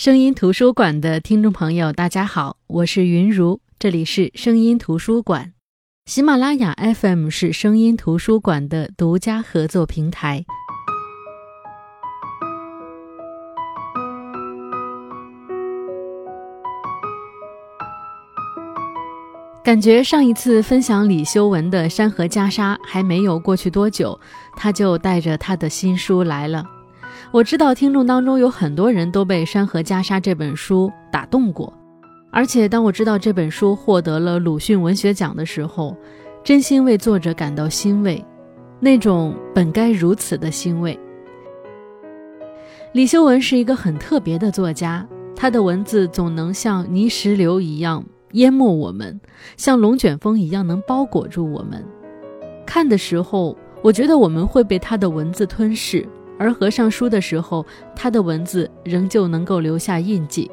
声音图书馆的听众朋友，大家好，我是云如，这里是声音图书馆。喜马拉雅 FM 是声音图书馆的独家合作平台。感觉上一次分享李修文的《山河袈裟》还没有过去多久，他就带着他的新书来了。我知道听众当中有很多人都被《山河袈裟》这本书打动过，而且当我知道这本书获得了鲁迅文学奖的时候，真心为作者感到欣慰，那种本该如此的欣慰。李修文是一个很特别的作家，他的文字总能像泥石流一样。淹没我们，像龙卷风一样能包裹住我们。看的时候，我觉得我们会被他的文字吞噬；而合上书的时候，他的文字仍旧能够留下印记。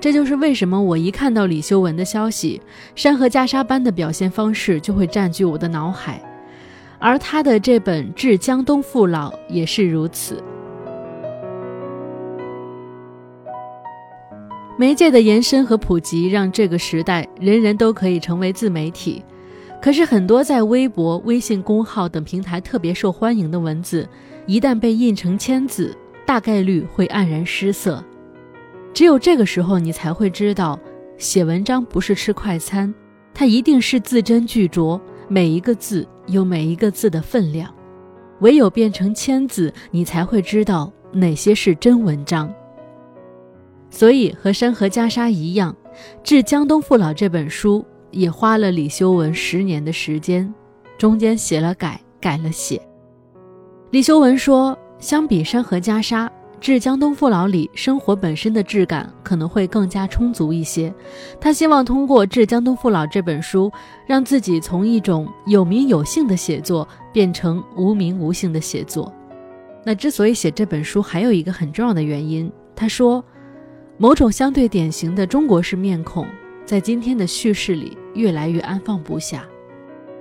这就是为什么我一看到李修文的消息，山河袈裟般的表现方式就会占据我的脑海。而他的这本《致江东父老》也是如此。媒介的延伸和普及，让这个时代人人都可以成为自媒体。可是，很多在微博、微信公号等平台特别受欢迎的文字，一旦被印成签字，大概率会黯然失色。只有这个时候，你才会知道，写文章不是吃快餐，它一定是字斟句酌，每一个字有每一个字的分量。唯有变成签字，你才会知道哪些是真文章。所以和《山河袈裟》一样，《致江东父老》这本书也花了李修文十年的时间，中间写了改，改了写。李修文说：“相比《山河袈裟》，《致江东父老》里生活本身的质感可能会更加充足一些。他希望通过《致江东父老》这本书，让自己从一种有名有姓的写作变成无名无姓的写作。那之所以写这本书，还有一个很重要的原因，他说。”某种相对典型的中国式面孔，在今天的叙事里越来越安放不下。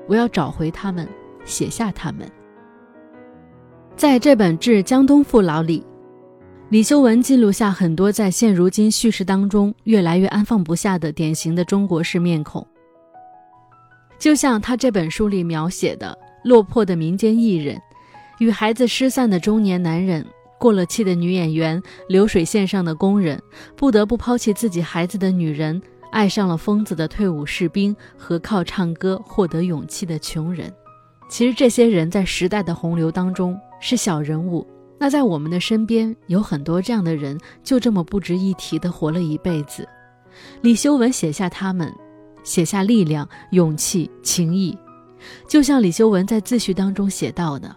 我要找回他们，写下他们。在这本《致江东父老》里，李修文记录下很多在现如今叙事当中越来越安放不下的典型的中国式面孔。就像他这本书里描写的落魄的民间艺人，与孩子失散的中年男人。过了气的女演员，流水线上的工人，不得不抛弃自己孩子的女人，爱上了疯子的退伍士兵和靠唱歌获得勇气的穷人。其实这些人在时代的洪流当中是小人物，那在我们的身边有很多这样的人，就这么不值一提的活了一辈子。李修文写下他们，写下力量、勇气、情谊，就像李修文在自序当中写到的，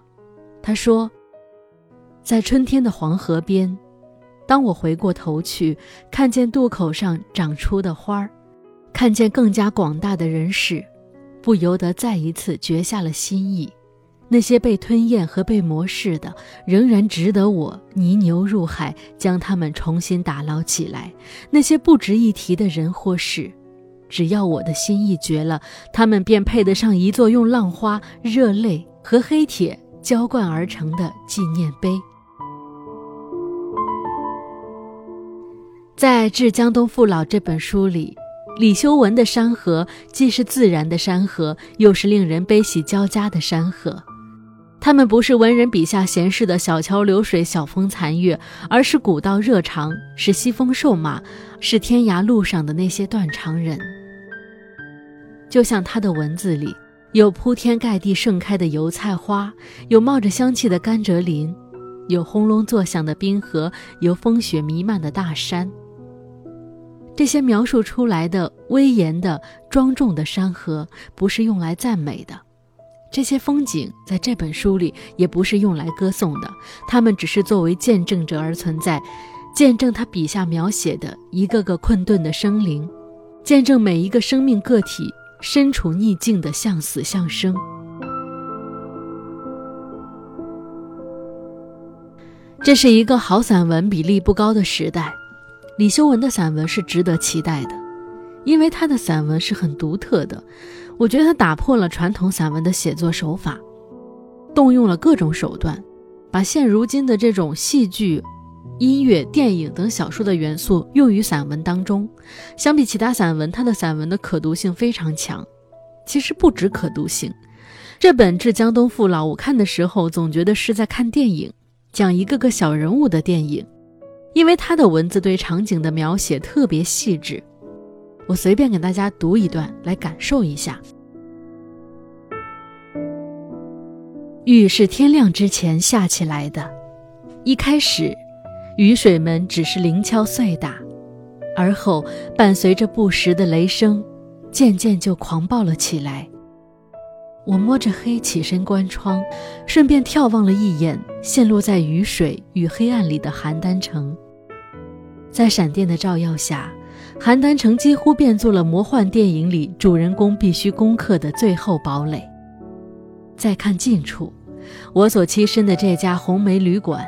他说。在春天的黄河边，当我回过头去，看见渡口上长出的花儿，看见更加广大的人世，不由得再一次绝下了心意。那些被吞咽和被磨蚀的，仍然值得我泥牛入海，将它们重新打捞起来。那些不值一提的人或事，只要我的心意绝了，他们便配得上一座用浪花、热泪和黑铁浇灌而成的纪念碑。在《致江东父老》这本书里，李修文的山河既是自然的山河，又是令人悲喜交加的山河。他们不是文人笔下闲适的小桥流水、晓风残月，而是古道热肠，是西风瘦马，是天涯路上的那些断肠人。就像他的文字里，有铺天盖地盛开的油菜花，有冒着香气的甘蔗林，有轰隆作响的冰河，有风雪弥漫的大山。这些描述出来的威严的、庄重的山河，不是用来赞美的；这些风景在这本书里也不是用来歌颂的，他们只是作为见证者而存在，见证他笔下描写的一个个困顿的生灵，见证每一个生命个体身处逆境的向死向生。这是一个好散文比例不高的时代。李修文的散文是值得期待的，因为他的散文是很独特的。我觉得他打破了传统散文的写作手法，动用了各种手段，把现如今的这种戏剧、音乐、电影等小说的元素用于散文当中。相比其他散文，他的散文的可读性非常强。其实不止可读性，这本《致江东父老》，我看的时候总觉得是在看电影，讲一个个小人物的电影，因为他的文字对场景的描写特别细致。我随便给大家读一段来感受一下。雨是天亮之前下起来的，一开始，雨水们只是零敲碎打，而后伴随着不时的雷声，渐渐就狂暴了起来。我摸着黑起身关窗，顺便眺望了一眼陷落在雨水与黑暗里的邯郸城。在闪电的照耀下，邯郸城几乎变作了魔幻电影里主人公必须攻克的最后堡垒。再看近处，我所栖身的这家红梅旅馆，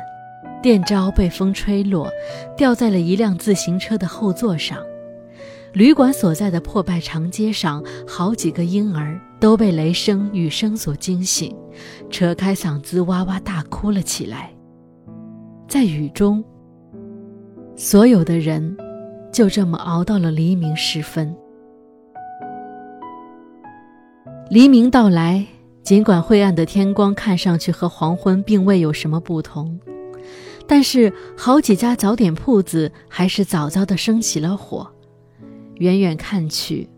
店招被风吹落，掉在了一辆自行车的后座上。旅馆所在的破败长街上，好几个婴儿都被雷声、雨声所惊醒，扯开嗓子哇哇大哭了起来。在雨中，所有的人就这么熬到了黎明时分。黎明到来。尽管晦暗的天光看上去和黄昏并未有什么不同，但是好几家早点铺子还是早早地升起了火。远远看去，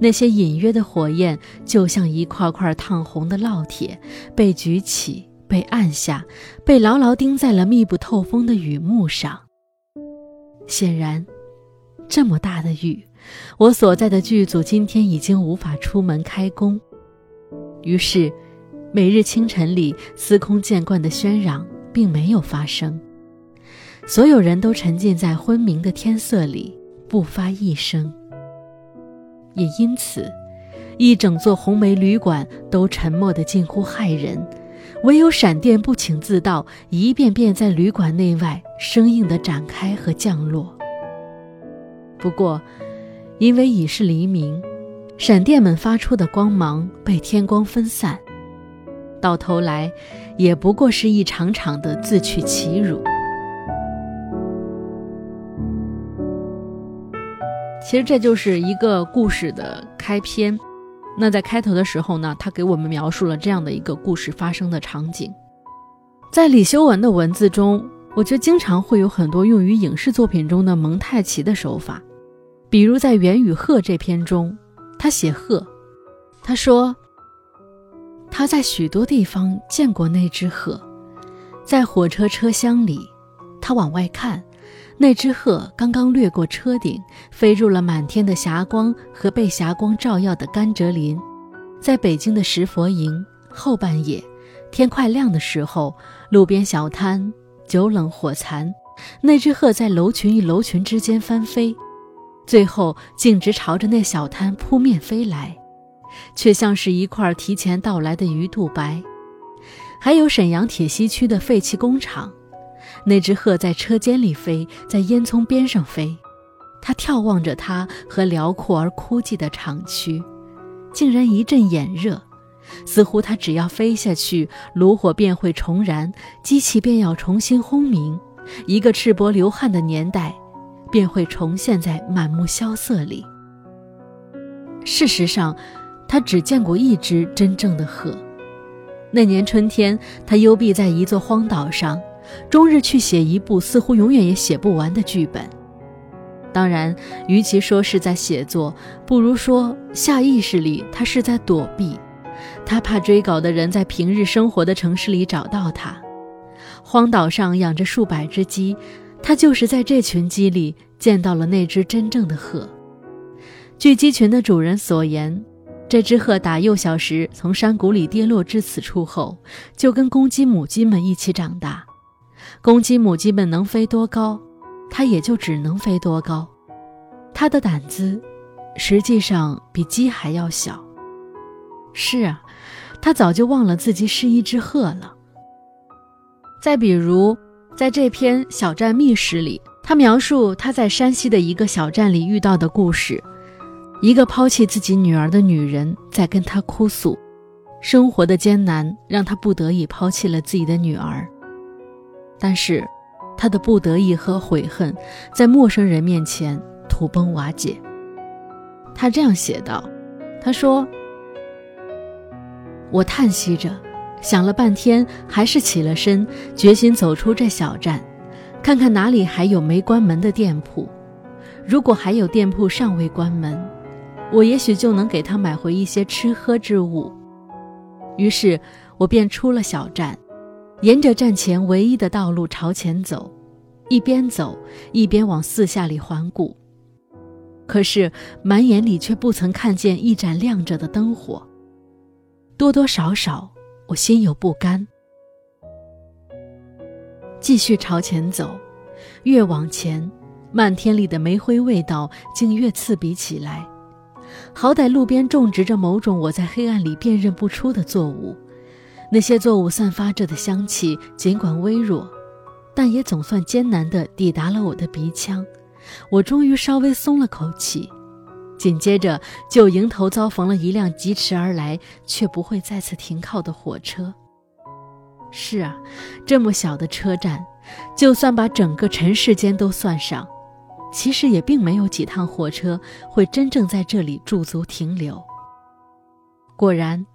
那些隐约的火焰就像一块块烫红的烙铁，被举起，被按下，被牢牢钉在了密不透风的雨幕上。显然，这么大的雨，我所在的剧组今天已经无法出门开工。于是，每日清晨里司空见惯的喧嚷并没有发生，所有人都沉浸在昏明的天色里，不发一声。也因此，一整座红梅旅馆都沉默得近乎骇人，唯有闪电不请自到，一遍遍在旅馆内外生硬地展开和降落。不过，因为已是黎明。闪电们发出的光芒被天光分散，到头来，也不过是一场场的自取其辱。其实这就是一个故事的开篇。那在开头的时候呢，他给我们描述了这样的一个故事发生的场景。在李修文的文字中，我觉得经常会有很多用于影视作品中的蒙太奇的手法，比如在《猿与鹤》这篇中。他写鹤，他说他在许多地方见过那只鹤，在火车车厢里，他往外看，那只鹤刚刚掠过车顶，飞入了满天的霞光和被霞光照耀的甘蔗林。在北京的石佛营，后半夜，天快亮的时候，路边小摊酒冷火残，那只鹤在楼群与楼群之间翻飞。最后，径直朝着那小滩扑面飞来，却像是一块提前到来的鱼肚白。还有沈阳铁西区的废弃工厂，那只鹤在车间里飞，在烟囱边上飞，它眺望着它和辽阔而枯寂的厂区，竟然一阵眼热，似乎它只要飞下去，炉火便会重燃，机器便要重新轰鸣，一个赤膊流汗的年代。便会重现在满目萧瑟里。事实上，他只见过一只真正的鹤。那年春天，他幽闭在一座荒岛上，终日去写一部似乎永远也写不完的剧本。当然，与其说是在写作，不如说下意识里他是在躲避。他怕追稿的人在平日生活的城市里找到他。荒岛上养着数百只鸡。他就是在这群鸡里见到了那只真正的鹤。据鸡群的主人所言，这只鹤打幼小时从山谷里跌落至此处后，就跟公鸡、母鸡们一起长大。公鸡、母鸡们能飞多高，它也就只能飞多高。它的胆子，实际上比鸡还要小。是啊，它早就忘了自己是一只鹤了。再比如。在这篇《小站秘史》里，他描述他在山西的一个小站里遇到的故事：一个抛弃自己女儿的女人在跟他哭诉，生活的艰难让他不得已抛弃了自己的女儿。但是，他的不得已和悔恨在陌生人面前土崩瓦解。他这样写道：“他说，我叹息着，想了半天，还是起了身，决心走出这小站，看看哪里还有没关门的店铺。如果还有店铺尚未关门，我也许就能给他买回一些吃喝之物。于是，我便出了小站。”沿着站前唯一的道路朝前走，一边走一边往四下里环顾，可是满眼里却不曾看见一盏亮着的灯火。多多少少，我心有不甘。继续朝前走，越往前，漫天里的煤灰味道竟越刺鼻起来。好歹路边种植着某种我在黑暗里辨认不出的作物。那些作物散发着的香气，尽管微弱，但也总算艰难地抵达了我的鼻腔。我终于稍微松了口气。紧接着，就迎头遭逢了一辆疾驰而来却不会再次停靠的火车。是啊，这么小的车站，就算把整个尘世间都算上，其实也并没有几趟火车会真正在这里驻足停留。果然。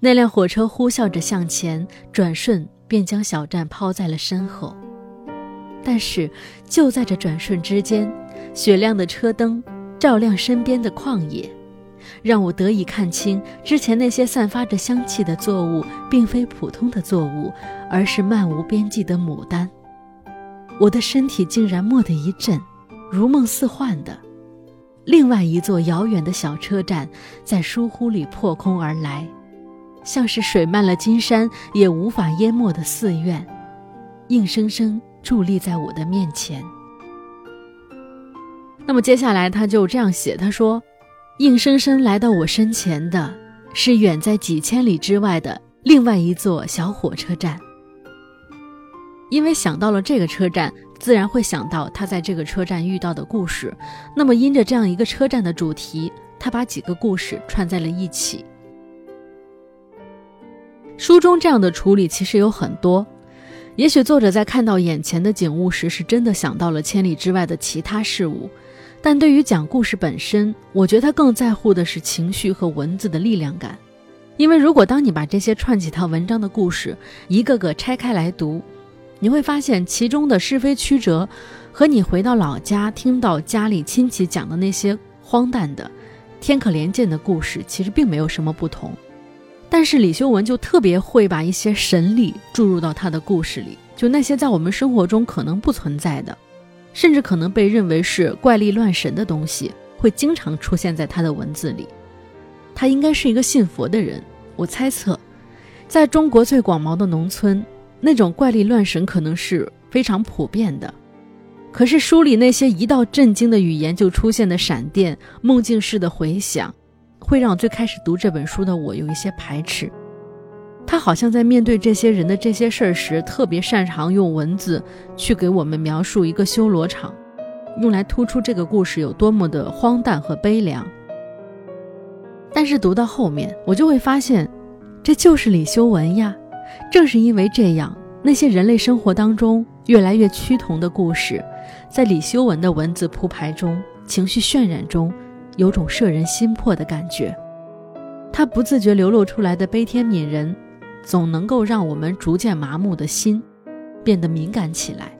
那辆火车呼啸着向前，转瞬便将小站抛在了身后。但是就在这转瞬之间，雪亮的车灯照亮身边的旷野，让我得以看清之前那些散发着香气的作物，并非普通的作物，而是漫无边际的牡丹。我的身体竟然蓦地一震，如梦似幻的，另外一座遥远的小车站在疏忽里破空而来。像是水漫了金山也无法淹没的寺院，硬生生伫立在我的面前。那么接下来他就这样写：“他说，硬生生来到我身前的是远在几千里之外的另外一座小火车站。因为想到了这个车站，自然会想到他在这个车站遇到的故事。那么因着这样一个车站的主题，他把几个故事串在了一起。”书中这样的处理其实有很多，也许作者在看到眼前的景物时，是真的想到了千里之外的其他事物，但对于讲故事本身，我觉得他更在乎的是情绪和文字的力量感。因为如果当你把这些串几套文章的故事一个个拆开来读，你会发现其中的是非曲折，和你回到老家听到家里亲戚讲的那些荒诞的、天可怜见的故事，其实并没有什么不同。但是李修文就特别会把一些神力注入到他的故事里，就那些在我们生活中可能不存在的，甚至可能被认为是怪力乱神的东西，会经常出现在他的文字里。他应该是一个信佛的人，我猜测，在中国最广袤的农村，那种怪力乱神可能是非常普遍的。可是书里那些一道震惊的语言就出现的闪电、梦境式的回响。会让最开始读这本书的我有一些排斥。他好像在面对这些人的这些事儿时，特别擅长用文字去给我们描述一个修罗场，用来突出这个故事有多么的荒诞和悲凉。但是读到后面，我就会发现，这就是李修文呀。正是因为这样，那些人类生活当中越来越趋同的故事，在李修文的文字铺排中、情绪渲染中。有种摄人心魄的感觉，他不自觉流露出来的悲天悯人，总能够让我们逐渐麻木的心变得敏感起来。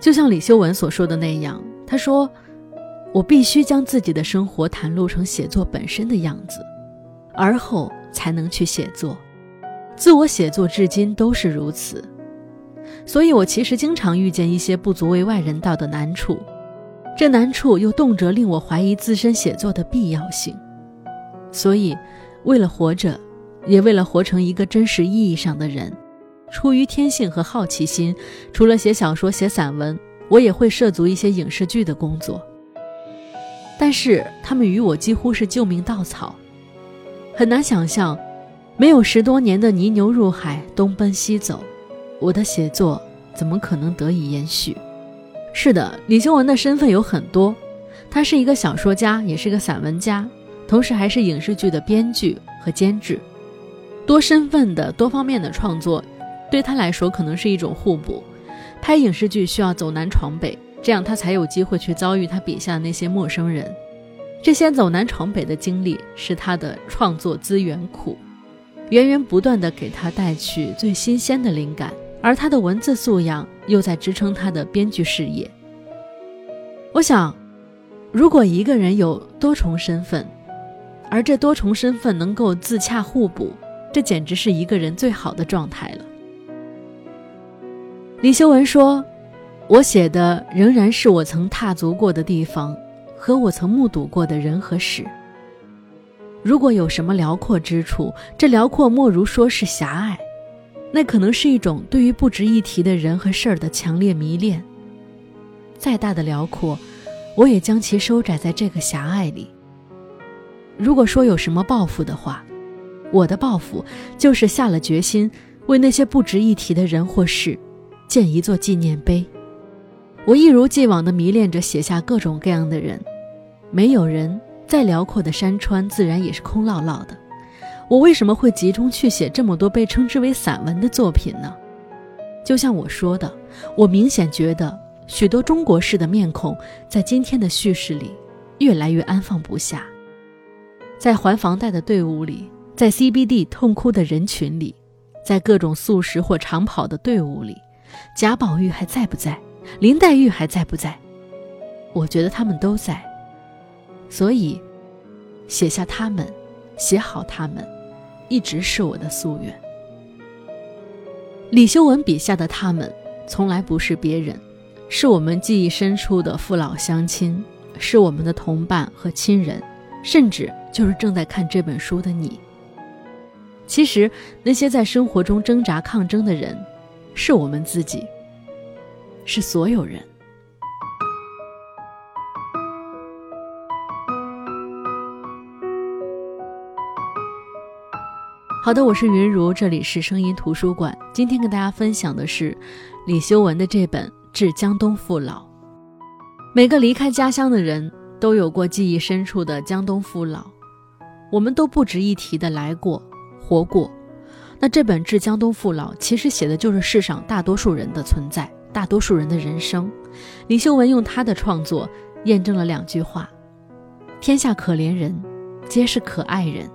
就像李修文所说的那样，他说：“我必须将自己的生活袒露成写作本身的样子，而后才能去写作。自我写作至今都是如此，所以我其实经常遇见一些不足为外人道的难处。”这难处又动辄令我怀疑自身写作的必要性，所以，为了活着，也为了活成一个真实意义上的人，出于天性和好奇心，除了写小说、写散文，我也会涉足一些影视剧的工作。但是，他们与我几乎是救命稻草，很难想象，没有十多年的泥牛入海、东奔西走，我的写作怎么可能得以延续？是的，李修文的身份有很多，他是一个小说家，也是个散文家，同时还是影视剧的编剧和监制，多身份的、多方面的创作，对他来说可能是一种互补。拍影视剧需要走南闯北，这样他才有机会去遭遇他笔下那些陌生人。这些走南闯北的经历，是他的创作资源库，源源不断的给他带去最新鲜的灵感，而他的文字素养又在支撑他的编剧事业。我想，如果一个人有多重身份，而这多重身份能够自洽互补，这简直是一个人最好的状态了。李修文说：“我写的仍然是我曾踏足过的地方。”和我曾目睹过的人和事，如果有什么辽阔之处，这辽阔莫如说是狭隘，那可能是一种对于不值一提的人和事儿的强烈迷恋。再大的辽阔，我也将其收窄在这个狭隘里。如果说有什么抱负的话，我的抱负就是下了决心，为那些不值一提的人或事，建一座纪念碑。我一如既往地迷恋着写下各种各样的人，没有人，再辽阔的山川自然也是空落落的。我为什么会集中去写这么多被称之为散文的作品呢？就像我说的，我明显觉得许多中国式的面孔在今天的叙事里越来越安放不下，在还房贷的队伍里，在 CBD 痛哭的人群里，在各种素食或长跑的队伍里，贾宝玉还在不在？林黛玉还在不在？我觉得他们都在，所以写下他们，写好他们，一直是我的夙愿。李修文笔下的他们，从来不是别人，是我们记忆深处的父老乡亲，是我们的同伴和亲人，甚至就是正在看这本书的你。其实，那些在生活中挣扎抗争的人，是我们自己。是所有人。好的，我是云如，这里是声音图书馆。今天跟大家分享的是李修文的这本《致江东父老》。每个离开家乡的人都有过记忆深处的江东父老，我们都不值一提的来过、活过。那这本《致江东父老》其实写的就是世上大多数人的存在。大多数人的人生，李秀文用他的创作验证了两句话：天下可怜人，皆是可爱人。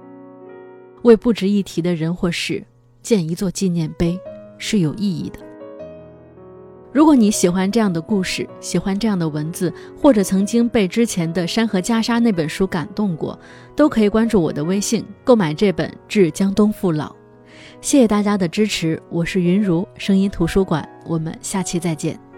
为不值一提的人或事建一座纪念碑是有意义的。如果你喜欢这样的故事，喜欢这样的文字，或者曾经被之前的《山河袈裟》那本书感动过，都可以关注我的微信购买这本《致江东父老》。谢谢大家的支持，我是云如声音图书馆，我们下期再见。